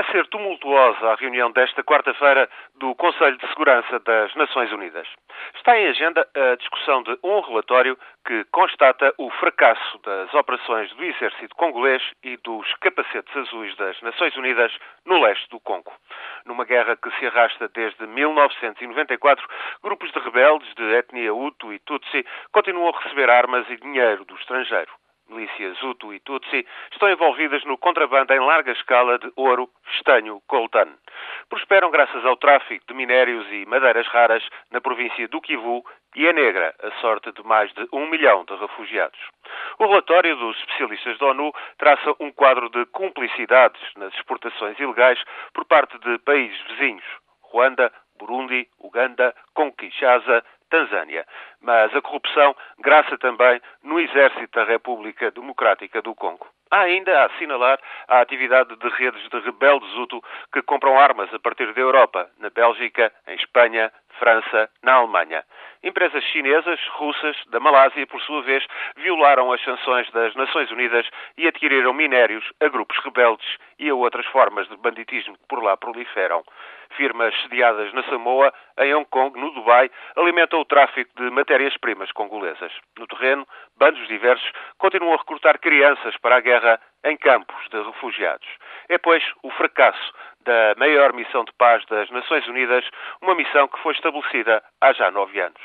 Vai ser tumultuosa a reunião desta quarta-feira do Conselho de Segurança das Nações Unidas. Está em agenda a discussão de um relatório que constata o fracasso das operações do exército congolês e dos capacetes azuis das Nações Unidas no leste do Congo. Numa guerra que se arrasta desde 1994, grupos de rebeldes de etnia Hutu e Tutsi continuam a receber armas e dinheiro do estrangeiro milícias Hutu e Tutsi, estão envolvidas no contrabando em larga escala de ouro, estanho, coltan. Prosperam graças ao tráfico de minérios e madeiras raras na província do Kivu e é negra a sorte de mais de um milhão de refugiados. O relatório dos especialistas da ONU traça um quadro de cumplicidades nas exportações ilegais por parte de países vizinhos, Ruanda, Burundi, Uganda, Congo Kinshasa, Tanzânia. Mas a corrupção graça também no exército da República Democrática do Congo. Há ainda a assinalar a atividade de redes de rebeldes Hutu que compram armas a partir da Europa, na Bélgica, em Espanha, França, na Alemanha. Empresas chinesas, russas, da Malásia, por sua vez, violaram as sanções das Nações Unidas e adquiriram minérios a grupos rebeldes e a outras formas de banditismo que por lá proliferam. Firmas sediadas na Samoa, em Hong Kong, no Dubai, alimentam o tráfico de matérias-primas congolesas. No terreno, bandos diversos continuam a recrutar crianças para a guerra em campos de refugiados. É, pois, o fracasso da maior missão de paz das Nações Unidas, uma missão que foi estabelecida há já nove anos.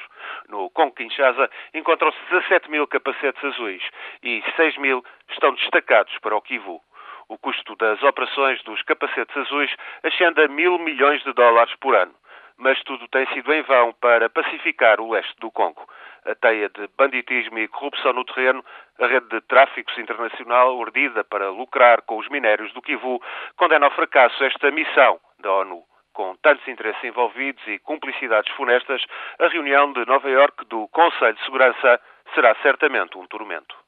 No Congo Kinshasa encontram-se 17 mil capacetes azuis e 6 mil estão destacados para o Kivu. O custo das operações dos capacetes azuis ascende a mil milhões de dólares por ano. Mas tudo tem sido em vão para pacificar o leste do Congo. A teia de banditismo e corrupção no terreno, a rede de tráficos internacional urdida para lucrar com os minérios do Kivu, condena ao fracasso esta missão da ONU. Com tantos interesses envolvidos e cumplicidades funestas, a reunião de Nova Iorque do Conselho de Segurança será certamente um tormento.